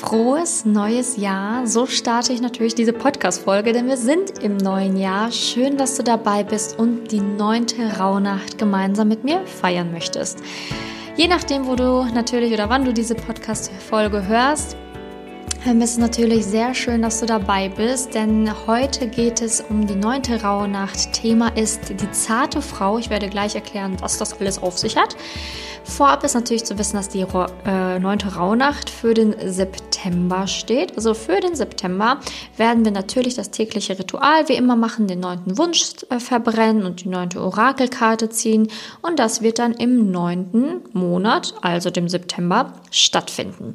Frohes neues Jahr. So starte ich natürlich diese Podcast-Folge, denn wir sind im neuen Jahr. Schön, dass du dabei bist und die neunte Rauhnacht gemeinsam mit mir feiern möchtest. Je nachdem, wo du natürlich oder wann du diese Podcast-Folge hörst, ähm, ist es natürlich sehr schön, dass du dabei bist, denn heute geht es um die neunte Rauhnacht. Thema ist die zarte Frau. Ich werde gleich erklären, was das alles auf sich hat. Vorab ist natürlich zu wissen, dass die äh, neunte Rauhnacht für den September steht. Also für den September werden wir natürlich das tägliche Ritual wie immer machen, den neunten Wunsch äh, verbrennen und die neunte Orakelkarte ziehen. Und das wird dann im neunten Monat, also dem September, stattfinden.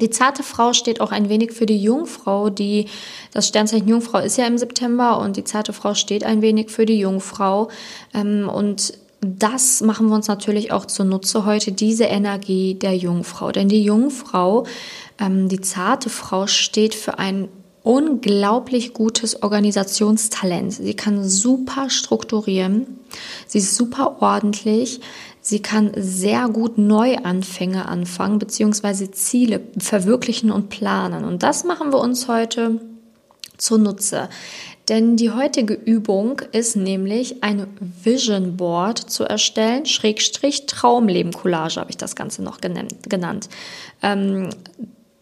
Die zarte Frau steht auch ein wenig für die Jungfrau, die das Sternzeichen Jungfrau ist ja im September und die zarte Frau steht ein wenig für die Jungfrau ähm, und das machen wir uns natürlich auch zunutze heute, diese Energie der Jungfrau. Denn die Jungfrau, ähm, die zarte Frau steht für ein unglaublich gutes Organisationstalent. Sie kann super strukturieren, sie ist super ordentlich, Sie kann sehr gut Neuanfänge anfangen, beziehungsweise Ziele verwirklichen und planen. Und das machen wir uns heute zunutze. Denn die heutige Übung ist nämlich ein Vision Board zu erstellen, Schrägstrich Traumleben Collage habe ich das Ganze noch genannt. Ähm,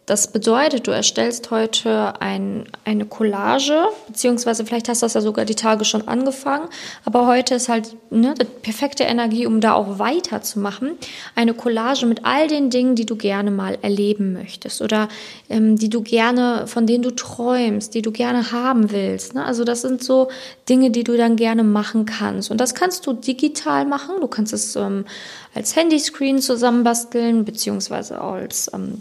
das bedeutet, du erstellst heute ein, eine Collage, beziehungsweise vielleicht hast du das ja sogar die Tage schon angefangen, aber heute ist halt ne, die perfekte Energie, um da auch weiterzumachen. Eine Collage mit all den Dingen, die du gerne mal erleben möchtest oder ähm, die du gerne, von denen du träumst, die du gerne haben willst. Ne? Also das sind so Dinge, die du dann gerne machen kannst. Und das kannst du digital machen. Du kannst es ähm, als Handyscreen zusammenbasteln, beziehungsweise als ähm,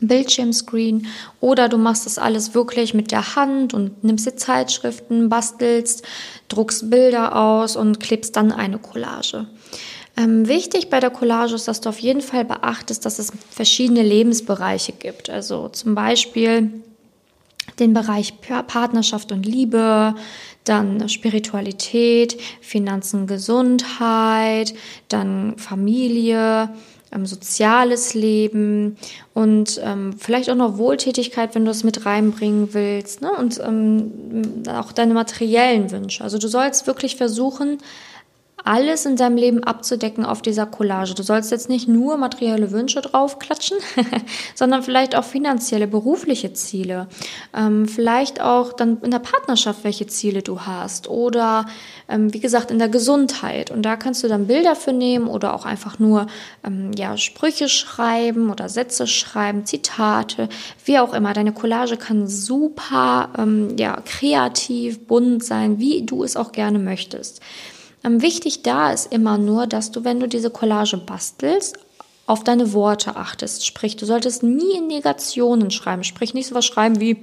Bildschirmscreen oder du machst das alles wirklich mit der Hand und nimmst dir Zeitschriften, bastelst, druckst Bilder aus und klebst dann eine Collage. Ähm, wichtig bei der Collage ist, dass du auf jeden Fall beachtest, dass es verschiedene Lebensbereiche gibt. Also zum Beispiel den Bereich Partnerschaft und Liebe, dann Spiritualität, Finanzen, Gesundheit, dann Familie, ähm, soziales Leben und ähm, vielleicht auch noch Wohltätigkeit, wenn du es mit reinbringen willst, ne? und ähm, auch deine materiellen Wünsche. Also du sollst wirklich versuchen, alles in deinem Leben abzudecken auf dieser Collage. Du sollst jetzt nicht nur materielle Wünsche draufklatschen, sondern vielleicht auch finanzielle, berufliche Ziele. Ähm, vielleicht auch dann in der Partnerschaft, welche Ziele du hast. Oder ähm, wie gesagt, in der Gesundheit. Und da kannst du dann Bilder für nehmen oder auch einfach nur ähm, ja, Sprüche schreiben oder Sätze schreiben, Zitate, wie auch immer. Deine Collage kann super ähm, ja, kreativ, bunt sein, wie du es auch gerne möchtest. Ähm, wichtig da ist immer nur, dass du, wenn du diese Collage bastelst, auf deine Worte achtest. Sprich, du solltest nie in Negationen schreiben. Sprich, nicht so was schreiben wie,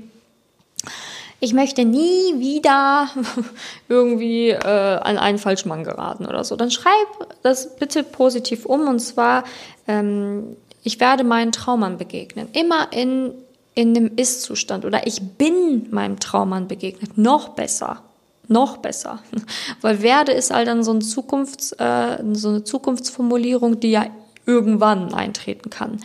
ich möchte nie wieder irgendwie äh, an einen falschen Mann geraten oder so. Dann schreib das bitte positiv um und zwar, ähm, ich werde meinen Traummann begegnen. Immer in, in dem Ist-Zustand oder ich bin meinem Traummann begegnet. Noch besser noch besser. Weil werde ist halt dann so, ein Zukunfts, äh, so eine Zukunftsformulierung, die ja irgendwann eintreten kann.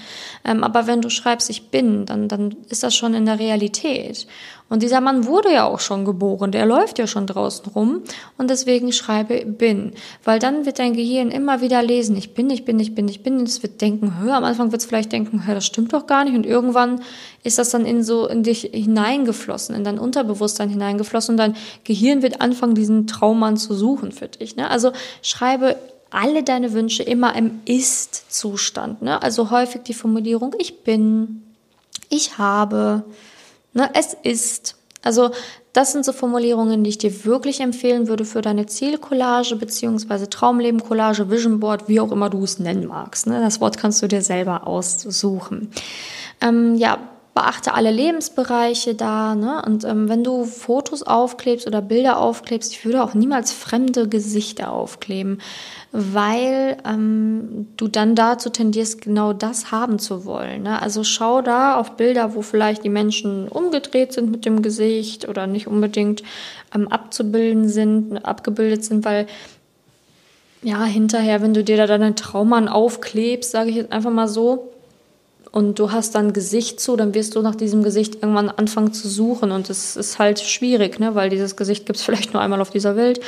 Ähm, aber wenn du schreibst, ich bin, dann, dann ist das schon in der Realität. Und dieser Mann wurde ja auch schon geboren, der läuft ja schon draußen rum und deswegen schreibe bin. Weil dann wird dein Gehirn immer wieder lesen, ich bin, ich bin, ich bin, ich bin. Und es wird denken, hör, am Anfang wird es vielleicht denken, hör, das stimmt doch gar nicht. Und irgendwann ist das dann in so in dich hineingeflossen, in dein Unterbewusstsein hineingeflossen und dein Gehirn wird anfangen, diesen Traummann zu suchen für dich. Ne? Also schreibe alle deine Wünsche immer im Ist-Zustand. Ne? Also häufig die Formulierung, ich bin, ich habe, ne? es ist. Also das sind so Formulierungen, die ich dir wirklich empfehlen würde für deine Zielcollage beziehungsweise Traumleben-Collage, Vision Board, wie auch immer du es nennen magst. Ne? Das Wort kannst du dir selber aussuchen. Ähm, ja, beachte alle Lebensbereiche da. Ne? Und ähm, wenn du Fotos aufklebst oder Bilder aufklebst, ich würde auch niemals fremde Gesichter aufkleben, weil ähm, du dann dazu tendierst, genau das haben zu wollen. Ne? Also schau da auf Bilder, wo vielleicht die Menschen umgedreht sind mit dem Gesicht oder nicht unbedingt ähm, abzubilden sind, abgebildet sind, weil ja, hinterher, wenn du dir da deinen Traummann aufklebst, sage ich jetzt einfach mal so, und du hast dann Gesicht zu, dann wirst du nach diesem Gesicht irgendwann anfangen zu suchen und es ist halt schwierig, ne? weil dieses Gesicht gibt es vielleicht nur einmal auf dieser Welt.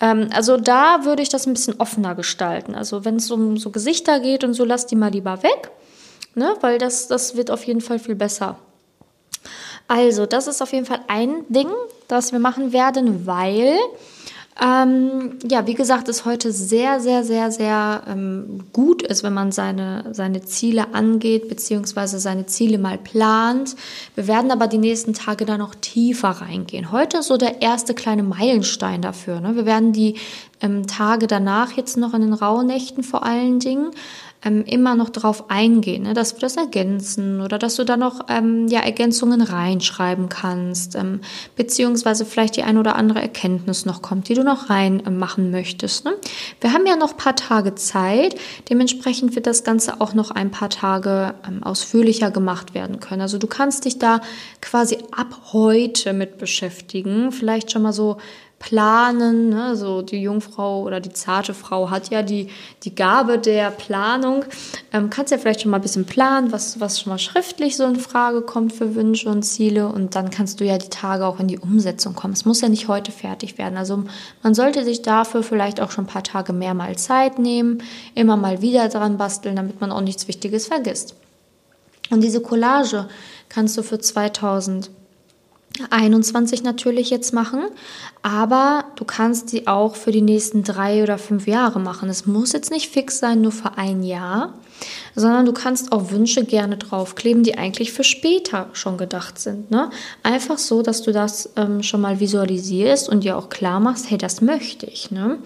Ähm, also da würde ich das ein bisschen offener gestalten. Also wenn es um so Gesichter geht und so, lass die mal lieber weg, ne? weil das, das wird auf jeden Fall viel besser. Also, das ist auf jeden Fall ein Ding, das wir machen werden, weil ähm, ja, wie gesagt, es heute sehr, sehr, sehr, sehr ähm, gut ist, wenn man seine, seine Ziele angeht, beziehungsweise seine Ziele mal plant. Wir werden aber die nächsten Tage da noch tiefer reingehen. Heute ist so der erste kleine Meilenstein dafür. Ne? Wir werden die ähm, Tage danach jetzt noch in den Rauhnächten vor allen Dingen ähm, immer noch darauf eingehen, ne, dass wir das ergänzen oder dass du da noch ähm, ja, Ergänzungen reinschreiben kannst, ähm, beziehungsweise vielleicht die ein oder andere Erkenntnis noch kommt, die du noch reinmachen äh, möchtest. Ne? Wir haben ja noch paar Tage Zeit, dementsprechend wird das Ganze auch noch ein paar Tage ähm, ausführlicher gemacht werden können. Also du kannst dich da quasi ab heute mit beschäftigen, vielleicht schon mal so planen. Ne? So die Jungfrau oder die zarte Frau hat ja die, die Gabe der Planung. Ähm, kannst ja vielleicht schon mal ein bisschen planen, was, was schon mal schriftlich so in Frage kommt für Wünsche und Ziele. Und dann kannst du ja die Tage auch in die Umsetzung kommen. Es muss ja nicht heute fertig werden. Also man sollte sich dafür vielleicht auch schon ein paar Tage mehr mal Zeit nehmen, immer mal wieder dran basteln, damit man auch nichts Wichtiges vergisst. Und diese Collage kannst du für 2000 21 natürlich jetzt machen, aber du kannst sie auch für die nächsten drei oder fünf Jahre machen. Es muss jetzt nicht fix sein, nur für ein Jahr sondern du kannst auch Wünsche gerne draufkleben, die eigentlich für später schon gedacht sind. Ne? Einfach so, dass du das ähm, schon mal visualisierst und dir auch klar machst, hey, das möchte ich. Ne?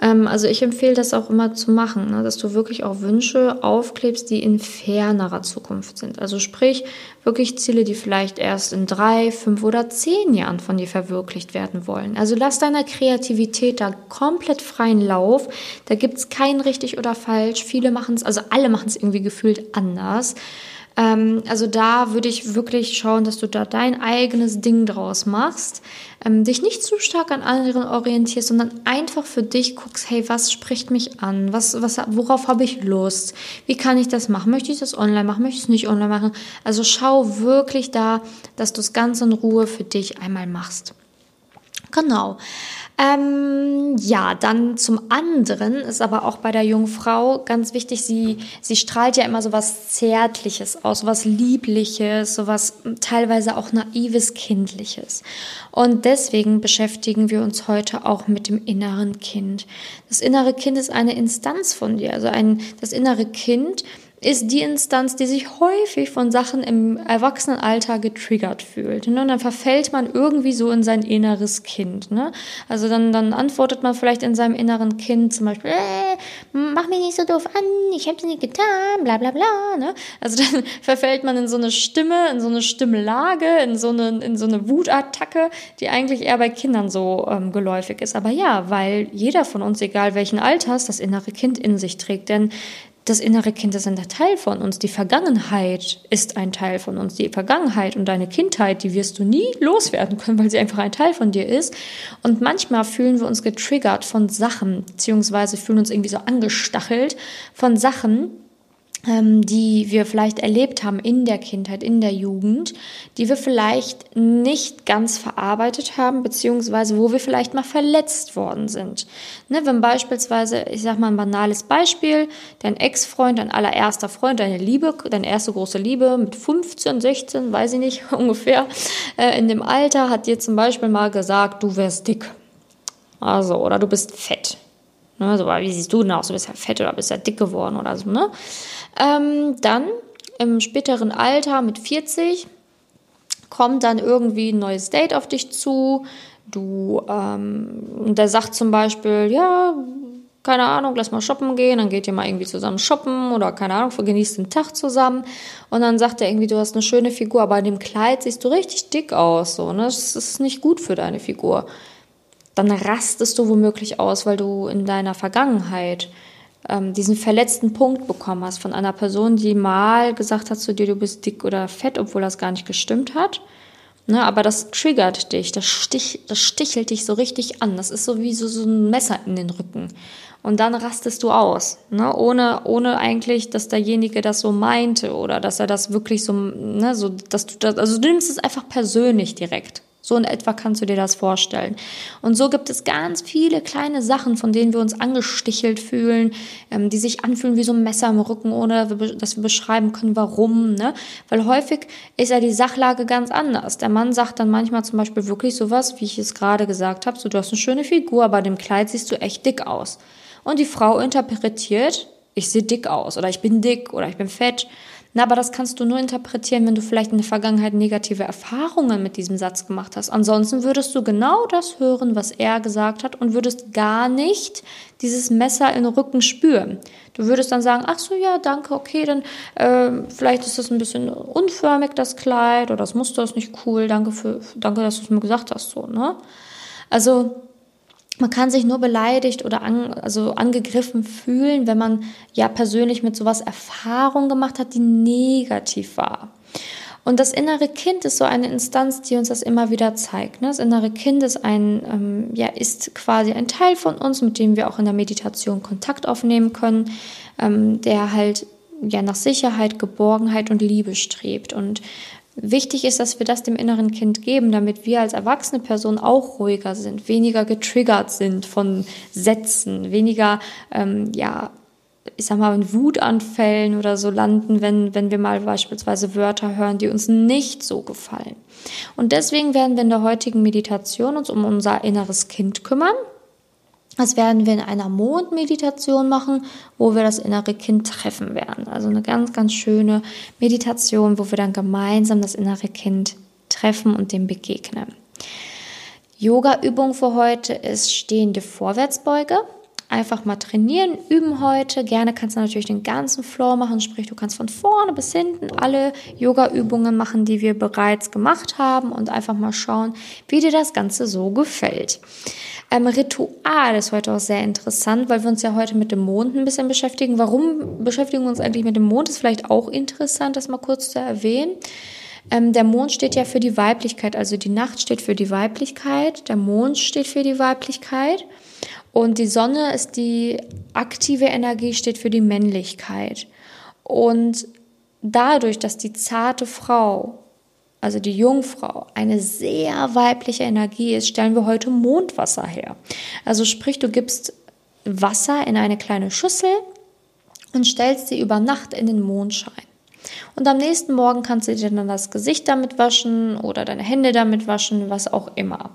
Ähm, also ich empfehle das auch immer zu machen, ne? dass du wirklich auch Wünsche aufklebst, die in fernerer Zukunft sind. Also sprich, wirklich Ziele, die vielleicht erst in drei, fünf oder zehn Jahren von dir verwirklicht werden wollen. Also lass deiner Kreativität da komplett freien Lauf. Da gibt es kein richtig oder falsch. Viele machen es, also alle machen es irgendwie gefühlt anders. Ähm, also da würde ich wirklich schauen, dass du da dein eigenes Ding draus machst, ähm, dich nicht zu stark an anderen orientierst, sondern einfach für dich guckst, hey, was spricht mich an? Was, was, worauf habe ich Lust? Wie kann ich das machen? Möchte ich das online machen? Möchte ich es nicht online machen? Also schau wirklich da, dass du es ganz in Ruhe für dich einmal machst. Genau. Ähm, ja, dann zum anderen ist aber auch bei der Jungfrau ganz wichtig, sie, sie strahlt ja immer so was Zärtliches aus, so was Liebliches, so was teilweise auch naives, Kindliches. Und deswegen beschäftigen wir uns heute auch mit dem inneren Kind. Das innere Kind ist eine Instanz von dir, also ein, das innere Kind ist die Instanz, die sich häufig von Sachen im Erwachsenenalter getriggert fühlt. Ne? Und dann verfällt man irgendwie so in sein inneres Kind. Ne? Also dann, dann antwortet man vielleicht in seinem inneren Kind zum Beispiel, äh, mach mich nicht so doof an, ich habe nicht getan, bla bla bla. Ne? Also dann verfällt man in so eine Stimme, in so eine Stimmlage, in so eine, in so eine Wutattacke, die eigentlich eher bei Kindern so ähm, geläufig ist. Aber ja, weil jeder von uns, egal welchen Alters, das innere Kind in sich trägt. Denn das innere Kind ist ein Teil von uns. Die Vergangenheit ist ein Teil von uns. Die Vergangenheit und deine Kindheit, die wirst du nie loswerden können, weil sie einfach ein Teil von dir ist. Und manchmal fühlen wir uns getriggert von Sachen, beziehungsweise fühlen uns irgendwie so angestachelt von Sachen, die wir vielleicht erlebt haben in der Kindheit, in der Jugend, die wir vielleicht nicht ganz verarbeitet haben, beziehungsweise wo wir vielleicht mal verletzt worden sind. Ne, wenn beispielsweise, ich sag mal ein banales Beispiel, dein Ex-Freund, dein allererster Freund, deine Liebe, deine erste große Liebe mit 15, 16, weiß ich nicht, ungefähr, äh, in dem Alter hat dir zum Beispiel mal gesagt, du wärst dick. Also, oder du bist fett. Ne, so, wie siehst du denn aus? Du bist ja fett oder bist ja dick geworden oder so, ne? Ähm, dann im späteren Alter mit 40 kommt dann irgendwie ein neues Date auf dich zu. Du, ähm, der sagt zum Beispiel, ja, keine Ahnung, lass mal shoppen gehen, dann geht ihr mal irgendwie zusammen shoppen oder keine Ahnung, genießt den Tag zusammen. Und dann sagt er irgendwie, du hast eine schöne Figur, aber in dem Kleid siehst du richtig dick aus, so, ne? Das ist nicht gut für deine Figur. Dann rastest du womöglich aus, weil du in deiner Vergangenheit ähm, diesen verletzten Punkt bekommen hast von einer Person, die mal gesagt hat zu dir, du bist dick oder fett, obwohl das gar nicht gestimmt hat. Ne, aber das triggert dich, das, stich, das stichelt dich so richtig an. Das ist so wie so, so ein Messer in den Rücken. Und dann rastest du aus, ne? ohne, ohne eigentlich, dass derjenige das so meinte oder dass er das wirklich so, ne, so, dass du das, also du nimmst es einfach persönlich direkt. So in etwa kannst du dir das vorstellen. Und so gibt es ganz viele kleine Sachen, von denen wir uns angestichelt fühlen, ähm, die sich anfühlen wie so ein Messer im Rücken, ohne dass wir beschreiben können, warum. Ne? Weil häufig ist ja die Sachlage ganz anders. Der Mann sagt dann manchmal zum Beispiel wirklich sowas, wie ich es gerade gesagt habe, so du hast eine schöne Figur, aber dem Kleid siehst du echt dick aus. Und die Frau interpretiert, ich sehe dick aus oder ich bin dick oder ich bin fett. Na, aber das kannst du nur interpretieren, wenn du vielleicht in der Vergangenheit negative Erfahrungen mit diesem Satz gemacht hast. Ansonsten würdest du genau das hören, was er gesagt hat und würdest gar nicht dieses Messer in den Rücken spüren. Du würdest dann sagen, ach so, ja, danke, okay, dann äh, vielleicht ist das ein bisschen unförmig, das Kleid, oder das Muster ist nicht cool, danke, für, danke dass du es mir gesagt hast, so, ne? Also, man kann sich nur beleidigt oder an, also angegriffen fühlen, wenn man ja persönlich mit sowas Erfahrung gemacht hat, die negativ war. Und das innere Kind ist so eine Instanz, die uns das immer wieder zeigt. Ne? Das innere Kind ist ein, ähm, ja, ist quasi ein Teil von uns, mit dem wir auch in der Meditation Kontakt aufnehmen können, ähm, der halt ja nach Sicherheit, Geborgenheit und Liebe strebt. Und Wichtig ist, dass wir das dem inneren Kind geben, damit wir als erwachsene Person auch ruhiger sind, weniger getriggert sind von Sätzen, weniger, ähm, ja, ich sag mal, in Wutanfällen oder so landen, wenn, wenn wir mal beispielsweise Wörter hören, die uns nicht so gefallen. Und deswegen werden wir in der heutigen Meditation uns um unser inneres Kind kümmern. Das werden wir in einer Mondmeditation machen, wo wir das innere Kind treffen werden. Also eine ganz, ganz schöne Meditation, wo wir dann gemeinsam das innere Kind treffen und dem begegnen. Yoga-Übung für heute ist stehende Vorwärtsbeuge. Einfach mal trainieren, üben heute. Gerne kannst du natürlich den ganzen Floor machen, sprich du kannst von vorne bis hinten alle Yoga-Übungen machen, die wir bereits gemacht haben und einfach mal schauen, wie dir das Ganze so gefällt. Ähm, Ritual ist heute auch sehr interessant, weil wir uns ja heute mit dem Mond ein bisschen beschäftigen. Warum beschäftigen wir uns eigentlich mit dem Mond? Ist vielleicht auch interessant, das mal kurz zu erwähnen. Ähm, der Mond steht ja für die Weiblichkeit, also die Nacht steht für die Weiblichkeit, der Mond steht für die Weiblichkeit und die Sonne ist die aktive Energie, steht für die Männlichkeit. Und dadurch, dass die zarte Frau also die Jungfrau, eine sehr weibliche Energie ist, stellen wir heute Mondwasser her. Also sprich, du gibst Wasser in eine kleine Schüssel und stellst sie über Nacht in den Mondschein. Und am nächsten Morgen kannst du dir dann das Gesicht damit waschen oder deine Hände damit waschen, was auch immer.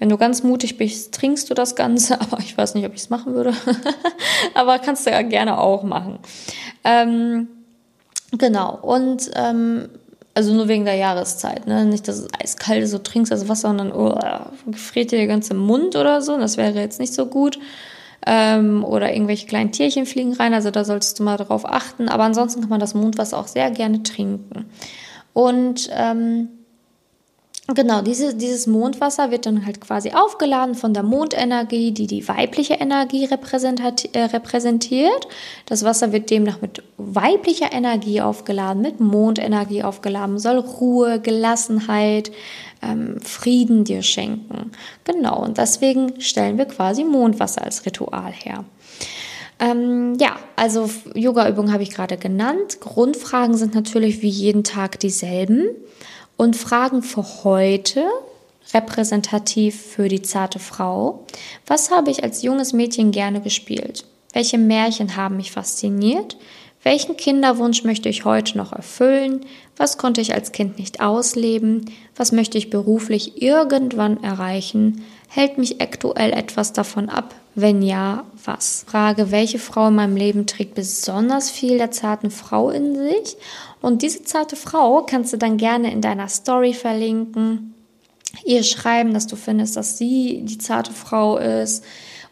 Wenn du ganz mutig bist, trinkst du das Ganze, aber ich weiß nicht, ob ich es machen würde. aber kannst du ja gerne auch machen. Ähm, genau. Und ähm, also nur wegen der Jahreszeit, ne? Nicht, dass es eiskalt ist, so trinkst das Wasser und dann oh, gefriert dir der ganze Mund oder so. Das wäre jetzt nicht so gut. Ähm, oder irgendwelche kleinen Tierchen fliegen rein, also da solltest du mal drauf achten. Aber ansonsten kann man das Mondwasser auch sehr gerne trinken. Und ähm, Genau, diese, dieses Mondwasser wird dann halt quasi aufgeladen von der Mondenergie, die die weibliche Energie äh, repräsentiert. Das Wasser wird demnach mit weiblicher Energie aufgeladen, mit Mondenergie aufgeladen, soll Ruhe, Gelassenheit, ähm, Frieden dir schenken. Genau, und deswegen stellen wir quasi Mondwasser als Ritual her. Ähm, ja, also Yoga-Übungen habe ich gerade genannt. Grundfragen sind natürlich wie jeden Tag dieselben und Fragen für heute, repräsentativ für die zarte Frau. Was habe ich als junges Mädchen gerne gespielt? Welche Märchen haben mich fasziniert? Welchen Kinderwunsch möchte ich heute noch erfüllen? Was konnte ich als Kind nicht ausleben? Was möchte ich beruflich irgendwann erreichen? Hält mich aktuell etwas davon ab? Wenn ja, was? Frage, welche Frau in meinem Leben trägt besonders viel der zarten Frau in sich? Und diese zarte Frau kannst du dann gerne in deiner Story verlinken, ihr schreiben, dass du findest, dass sie die zarte Frau ist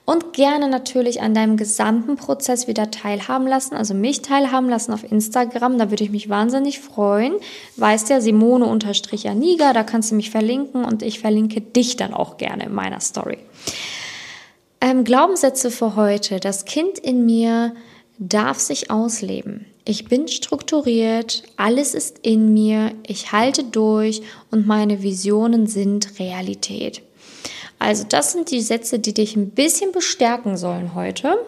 und gerne natürlich an deinem gesamten Prozess wieder teilhaben lassen, also mich teilhaben lassen auf Instagram, da würde ich mich wahnsinnig freuen. Weißt ja, Simone-Aniga, da kannst du mich verlinken und ich verlinke dich dann auch gerne in meiner Story. Ähm, Glaubenssätze für heute. Das Kind in mir darf sich ausleben. ich bin strukturiert, alles ist in mir, ich halte durch und meine Visionen sind Realität. Also das sind die Sätze, die dich ein bisschen bestärken sollen heute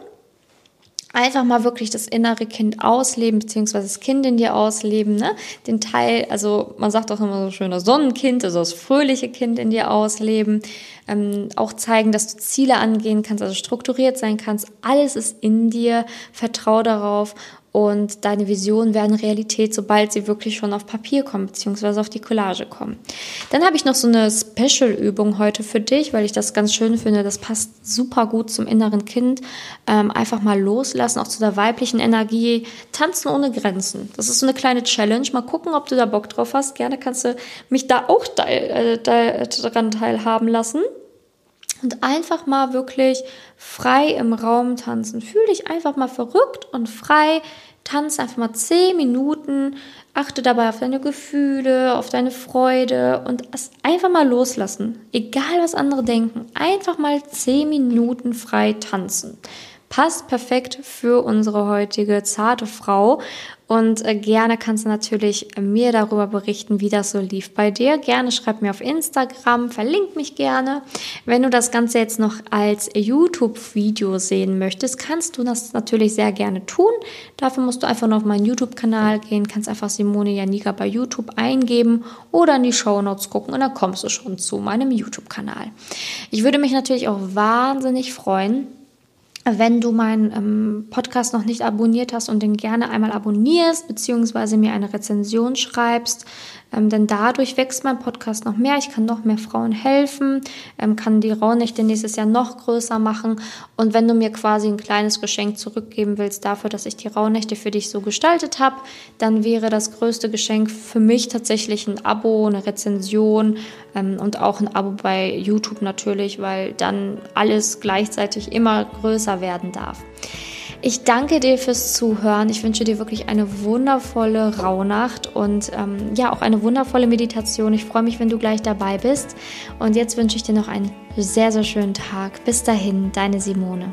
einfach mal wirklich das innere Kind ausleben, beziehungsweise das Kind in dir ausleben, ne? Den Teil, also man sagt auch immer so schön, das Sonnenkind, also das fröhliche Kind in dir ausleben. Ähm, auch zeigen, dass du Ziele angehen kannst, also strukturiert sein kannst. Alles ist in dir. Vertrau darauf und deine Visionen werden Realität, sobald sie wirklich schon auf Papier kommen, beziehungsweise auf die Collage kommen. Dann habe ich noch so eine Special-Übung heute für dich, weil ich das ganz schön finde. Das passt super gut zum inneren Kind. Ähm, einfach mal loslassen, auch zu der weiblichen Energie. Tanzen ohne Grenzen. Das ist so eine kleine Challenge. Mal gucken, ob du da Bock drauf hast. Gerne kannst du mich da auch äh, daran teilhaben lassen und einfach mal wirklich frei im Raum tanzen. Fühl dich einfach mal verrückt und frei. Tanz einfach mal zehn Minuten. Achte dabei auf deine Gefühle, auf deine Freude und einfach mal loslassen. Egal was andere denken. Einfach mal zehn Minuten frei tanzen passt perfekt für unsere heutige zarte Frau. Und äh, gerne kannst du natürlich mir darüber berichten, wie das so lief bei dir. Gerne schreib mir auf Instagram, verlink mich gerne. Wenn du das Ganze jetzt noch als YouTube-Video sehen möchtest, kannst du das natürlich sehr gerne tun. Dafür musst du einfach noch auf meinen YouTube-Kanal gehen, kannst einfach Simone Janika bei YouTube eingeben oder in die Show Notes gucken und dann kommst du schon zu meinem YouTube-Kanal. Ich würde mich natürlich auch wahnsinnig freuen, wenn du meinen ähm, Podcast noch nicht abonniert hast und den gerne einmal abonnierst, beziehungsweise mir eine Rezension schreibst, ähm, denn dadurch wächst mein Podcast noch mehr. Ich kann noch mehr Frauen helfen, ähm, kann die Rauhnächte nächstes Jahr noch größer machen. Und wenn du mir quasi ein kleines Geschenk zurückgeben willst dafür, dass ich die Rauhnächte für dich so gestaltet habe, dann wäre das größte Geschenk für mich tatsächlich ein Abo, eine Rezension ähm, und auch ein Abo bei YouTube natürlich, weil dann alles gleichzeitig immer größer werden darf. Ich danke dir fürs Zuhören. Ich wünsche dir wirklich eine wundervolle Rauhnacht und ähm, ja, auch eine wundervolle Meditation. Ich freue mich, wenn du gleich dabei bist. Und jetzt wünsche ich dir noch einen sehr, sehr schönen Tag. Bis dahin, deine Simone.